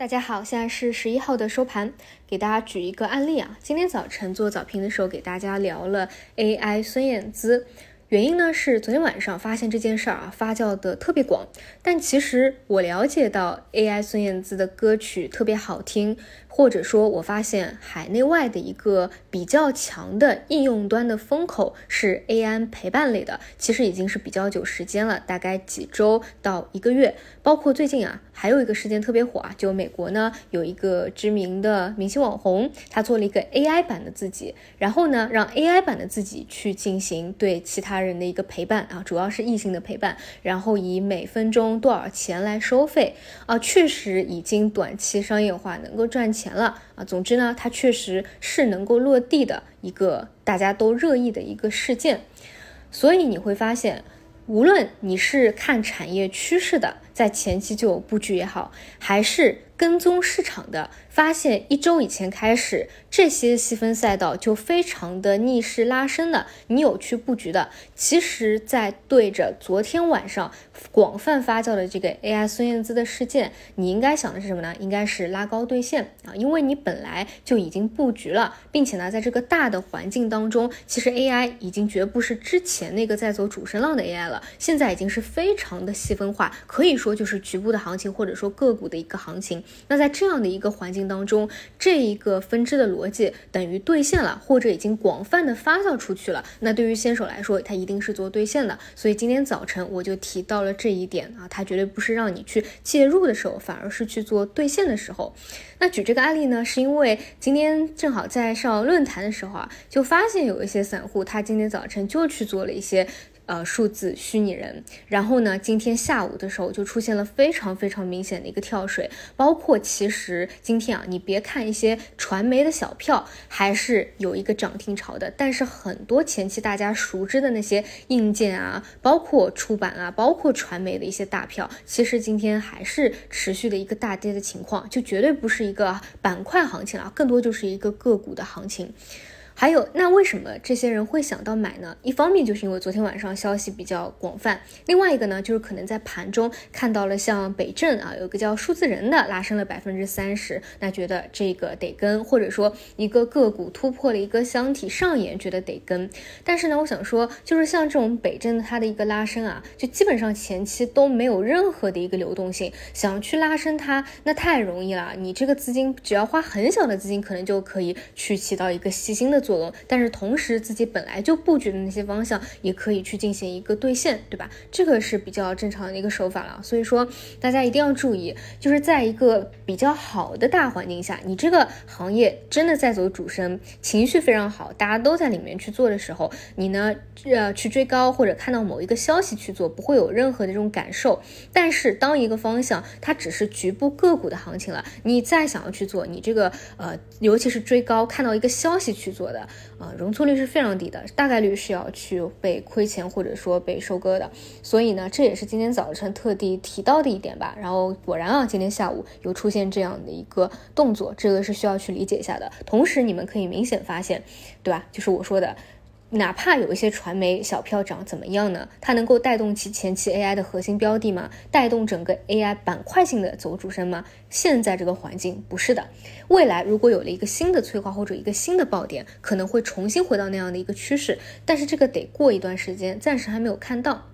大家好，现在是十一号的收盘，给大家举一个案例啊。今天早晨做早评的时候，给大家聊了 AI 孙燕姿，原因呢是昨天晚上发现这件事儿啊发酵的特别广，但其实我了解到 AI 孙燕姿的歌曲特别好听。或者说，我发现海内外的一个比较强的应用端的风口是 AI 陪伴类的，其实已经是比较久时间了，大概几周到一个月。包括最近啊，还有一个事件特别火啊，就美国呢有一个知名的明星网红，他做了一个 AI 版的自己，然后呢让 AI 版的自己去进行对其他人的一个陪伴啊，主要是异性的陪伴，然后以每分钟多少钱来收费啊，确实已经短期商业化，能够赚钱。钱了。啊，总之呢，它确实是能够落地的一个大家都热议的一个事件，所以你会发现，无论你是看产业趋势的，在前期就有布局也好，还是跟踪市场的。发现一周以前开始，这些细分赛道就非常的逆势拉升了。你有去布局的，其实，在对着昨天晚上广泛发酵的这个 AI 孙燕姿的事件，你应该想的是什么呢？应该是拉高兑现啊，因为你本来就已经布局了，并且呢，在这个大的环境当中，其实 AI 已经绝不是之前那个在走主升浪的 AI 了，现在已经是非常的细分化，可以说就是局部的行情或者说个股的一个行情。那在这样的一个环境，当中这一个分支的逻辑等于兑现了，或者已经广泛的发酵出去了。那对于新手来说，它一定是做兑现的。所以今天早晨我就提到了这一点啊，它绝对不是让你去介入的时候，反而是去做兑现的时候。那举这个案例呢，是因为今天正好在上论坛的时候啊，就发现有一些散户他今天早晨就去做了一些。呃，数字虚拟人，然后呢，今天下午的时候就出现了非常非常明显的一个跳水，包括其实今天啊，你别看一些传媒的小票还是有一个涨停潮的，但是很多前期大家熟知的那些硬件啊，包括出版啊，包括传媒的一些大票，其实今天还是持续的一个大跌的情况，就绝对不是一个板块行情了，更多就是一个个股的行情。还有，那为什么这些人会想到买呢？一方面就是因为昨天晚上消息比较广泛，另外一个呢，就是可能在盘中看到了像北证啊，有个叫数字人的拉升了百分之三十，那觉得这个得跟，或者说一个个股突破了一个箱体上沿，觉得得跟。但是呢，我想说，就是像这种北证它的一个拉升啊，就基本上前期都没有任何的一个流动性，想去拉升它，那太容易了。你这个资金只要花很小的资金，可能就可以去起到一个吸星的作用。但是同时自己本来就布局的那些方向也可以去进行一个兑现，对吧？这个是比较正常的一个手法了。所以说大家一定要注意，就是在一个比较好的大环境下，你这个行业真的在走主升，情绪非常好，大家都在里面去做的时候，你呢呃去追高或者看到某一个消息去做，不会有任何的这种感受。但是当一个方向它只是局部个股的行情了，你再想要去做，你这个呃尤其是追高看到一个消息去做的。啊，容错率是非常低的，大概率是要去被亏钱或者说被收割的。所以呢，这也是今天早晨特地提到的一点吧。然后果然啊，今天下午有出现这样的一个动作，这个是需要去理解一下的。同时，你们可以明显发现，对吧？就是我说的。哪怕有一些传媒小票涨怎么样呢？它能够带动其前期 AI 的核心标的吗？带动整个 AI 板块性的走主升吗？现在这个环境不是的。未来如果有了一个新的催化或者一个新的爆点，可能会重新回到那样的一个趋势，但是这个得过一段时间，暂时还没有看到。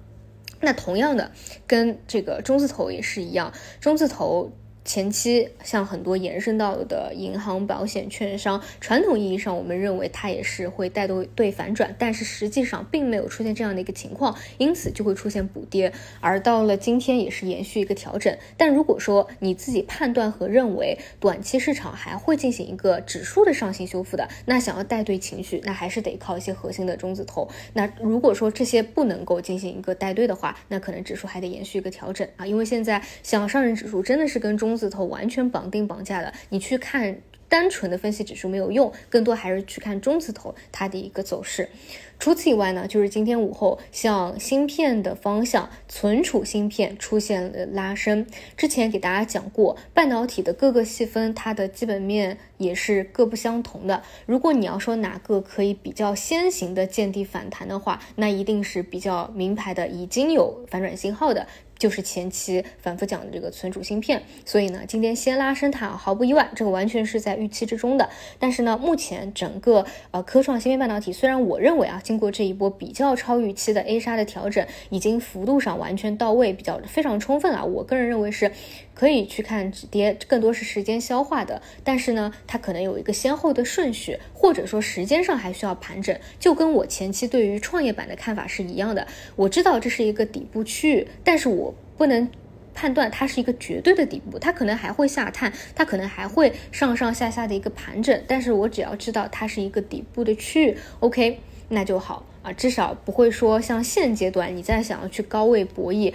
那同样的，跟这个中字头也是一样，中字头。前期像很多延伸到的银行、保险、券商，传统意义上我们认为它也是会带动对反转，但是实际上并没有出现这样的一个情况，因此就会出现补跌，而到了今天也是延续一个调整。但如果说你自己判断和认为短期市场还会进行一个指数的上行修复的，那想要带队情绪，那还是得靠一些核心的中字头。那如果说这些不能够进行一个带队的话，那可能指数还得延续一个调整啊，因为现在想上证指数真的是跟中中字头完全绑定绑架的，你去看单纯的分析指数没有用，更多还是去看中字头它的一个走势。除此以外呢，就是今天午后，像芯片的方向，存储芯片出现了拉升。之前给大家讲过，半导体的各个细分，它的基本面也是各不相同的。如果你要说哪个可以比较先行的见底反弹的话，那一定是比较名牌的，已经有反转信号的。就是前期反复讲的这个存储芯片，所以呢，今天先拉升它，毫不意外，这个完全是在预期之中的。但是呢，目前整个呃科创芯片半导体，虽然我认为啊，经过这一波比较超预期的 A 杀的调整，已经幅度上完全到位，比较非常充分了。我个人认为是可以去看止跌，更多是时间消化的。但是呢，它可能有一个先后的顺序，或者说时间上还需要盘整，就跟我前期对于创业板的看法是一样的。我知道这是一个底部区域，但是我。不能判断它是一个绝对的底部，它可能还会下探，它可能还会上上下下的一个盘整，但是我只要知道它是一个底部的区域，OK，那就好啊，至少不会说像现阶段你在想要去高位博弈。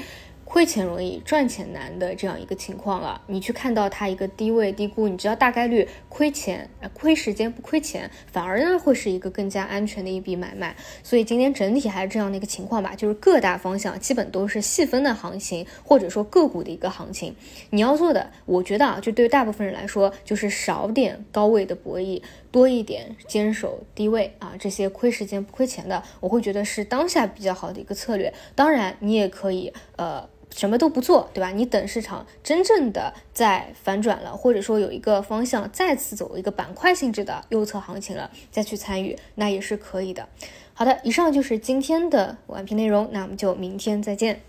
亏钱容易赚钱难的这样一个情况了，你去看到它一个低位低估，你知道大概率亏钱，亏时间不亏钱，反而呢会是一个更加安全的一笔买卖。所以今天整体还是这样的一个情况吧，就是各大方向基本都是细分的行情，或者说个股的一个行情。你要做的，我觉得啊，就对大部分人来说，就是少点高位的博弈，多一点坚守低位啊，这些亏时间不亏钱的，我会觉得是当下比较好的一个策略。当然，你也可以呃。什么都不做，对吧？你等市场真正的在反转了，或者说有一个方向再次走一个板块性质的右侧行情了，再去参与，那也是可以的。好的，以上就是今天的晚评内容，那我们就明天再见。